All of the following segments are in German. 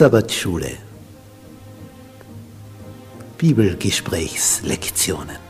Sabbatschule. Bibelgesprächslektionen.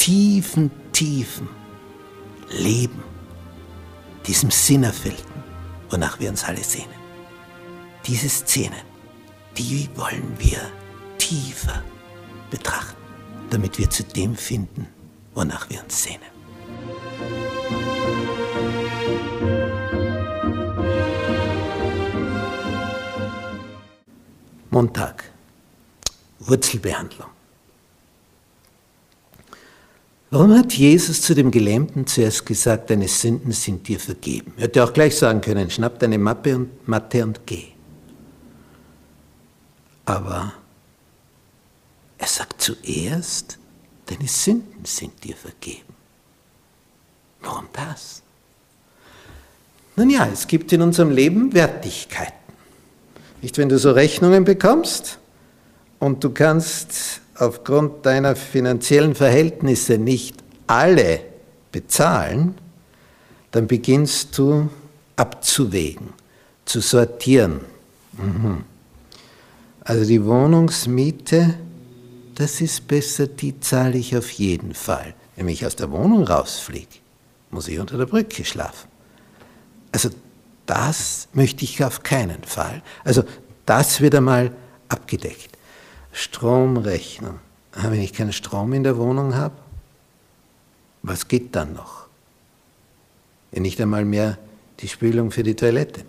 tiefen, tiefen Leben, diesem Sinnerfüllten, wonach wir uns alle sehnen. Diese Szenen, die wollen wir tiefer betrachten, damit wir zu dem finden, wonach wir uns sehnen. Montag. Wurzelbehandlung. Warum hat Jesus zu dem Gelähmten zuerst gesagt, deine Sünden sind dir vergeben? Er hätte auch gleich sagen können, schnapp deine Mappe und Matte und geh. Aber er sagt zuerst, deine Sünden sind dir vergeben. Warum das? Nun ja, es gibt in unserem Leben Wertigkeiten. Nicht, wenn du so Rechnungen bekommst und du kannst aufgrund deiner finanziellen Verhältnisse nicht alle bezahlen, dann beginnst du abzuwägen, zu sortieren. Mhm. Also die Wohnungsmiete, das ist besser, die zahle ich auf jeden Fall. Wenn ich aus der Wohnung rausfliege, muss ich unter der Brücke schlafen. Also das möchte ich auf keinen Fall. Also das wird einmal abgedeckt. Stromrechnung. Ah, wenn ich keinen Strom in der Wohnung habe, was geht dann noch? Wenn nicht einmal mehr die Spülung für die Toilette,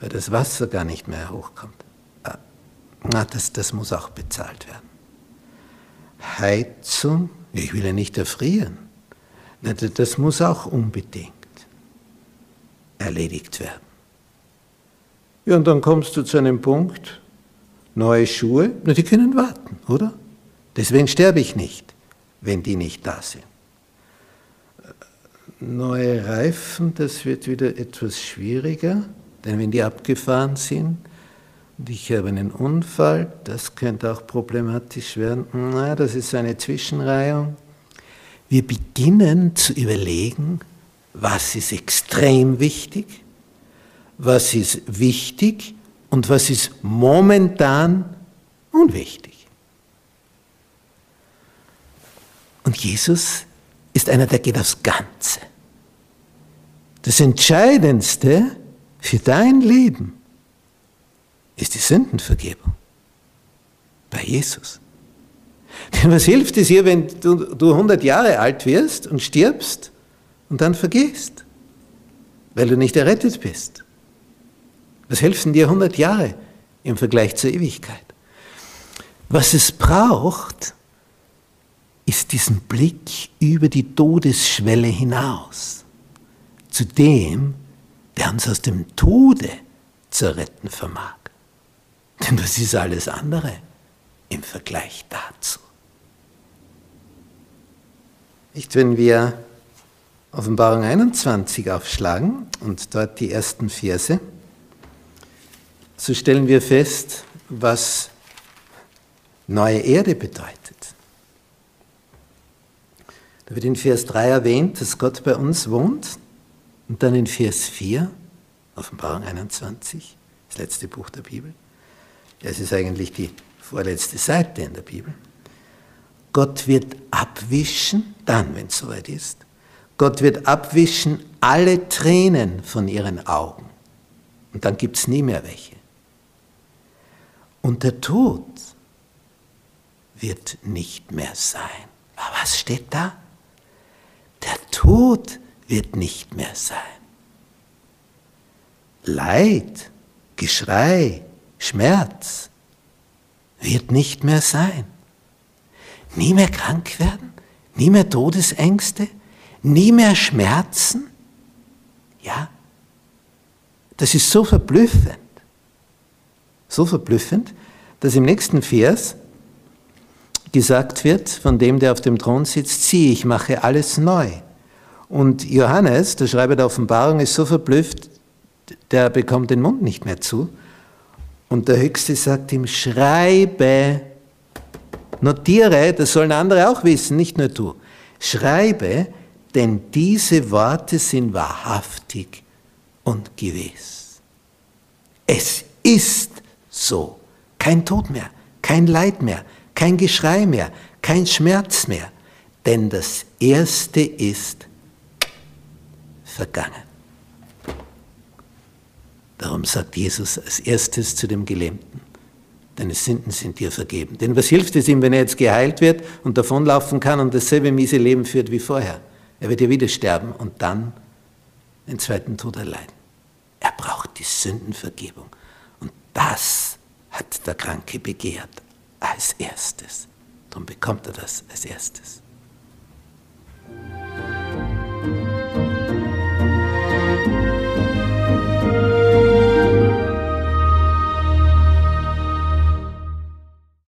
weil das Wasser gar nicht mehr hochkommt. Ah, na, das, das muss auch bezahlt werden. Heizung, ich will ja nicht erfrieren. Das muss auch unbedingt erledigt werden. Ja, und dann kommst du zu einem Punkt, neue Schuhe, na, die können warten, oder? Deswegen sterbe ich nicht, wenn die nicht da sind. Neue Reifen, das wird wieder etwas schwieriger, denn wenn die abgefahren sind und ich habe einen Unfall, das könnte auch problematisch werden. Na, das ist eine Zwischenreihung. Wir beginnen zu überlegen, was ist extrem wichtig, was ist wichtig und was ist momentan unwichtig. Und Jesus ist einer, der geht aufs Ganze. Das Entscheidendste für dein Leben ist die Sündenvergebung bei Jesus. Denn was hilft es dir, wenn du, du 100 Jahre alt wirst und stirbst und dann vergehst, weil du nicht errettet bist. Was helfen dir 100 Jahre im Vergleich zur Ewigkeit? Was es braucht, ist diesen Blick über die Todesschwelle hinaus, zu dem, der uns aus dem Tode zu retten vermag. Denn was ist alles andere im Vergleich dazu? Nicht, wenn wir Offenbarung 21 aufschlagen und dort die ersten Verse, so stellen wir fest, was neue Erde bedeutet. Da wird in Vers 3 erwähnt, dass Gott bei uns wohnt und dann in Vers 4, Offenbarung 21, das letzte Buch der Bibel, es ist eigentlich die vorletzte Seite in der Bibel, Gott wird abwischen, dann, wenn es soweit ist, Gott wird abwischen alle Tränen von ihren Augen. Und dann gibt es nie mehr welche. Und der Tod wird nicht mehr sein. Aber was steht da? Der Tod wird nicht mehr sein. Leid, Geschrei, Schmerz wird nicht mehr sein. Nie mehr krank werden, nie mehr Todesängste, nie mehr Schmerzen. Ja, das ist so verblüffend. So verblüffend, dass im nächsten Vers gesagt wird von dem, der auf dem Thron sitzt, sieh, ich mache alles neu. Und Johannes, der Schreiber der Offenbarung, ist so verblüfft, der bekommt den Mund nicht mehr zu. Und der Höchste sagt ihm, schreibe, notiere, das sollen andere auch wissen, nicht nur du. Schreibe, denn diese Worte sind wahrhaftig und gewiss. Es ist so. Kein Tod mehr, kein Leid mehr, kein Geschrei mehr, kein Schmerz mehr, denn das Erste ist vergangen. Darum sagt Jesus als erstes zu dem Gelähmten, deine Sünden sind dir vergeben. Denn was hilft es ihm, wenn er jetzt geheilt wird und davonlaufen kann und dasselbe miese Leben führt wie vorher? Er wird ja wieder sterben und dann den zweiten Tod erleiden. Er braucht die Sündenvergebung. Und das hat der Kranke begehrt als erstes. Darum bekommt er das als erstes.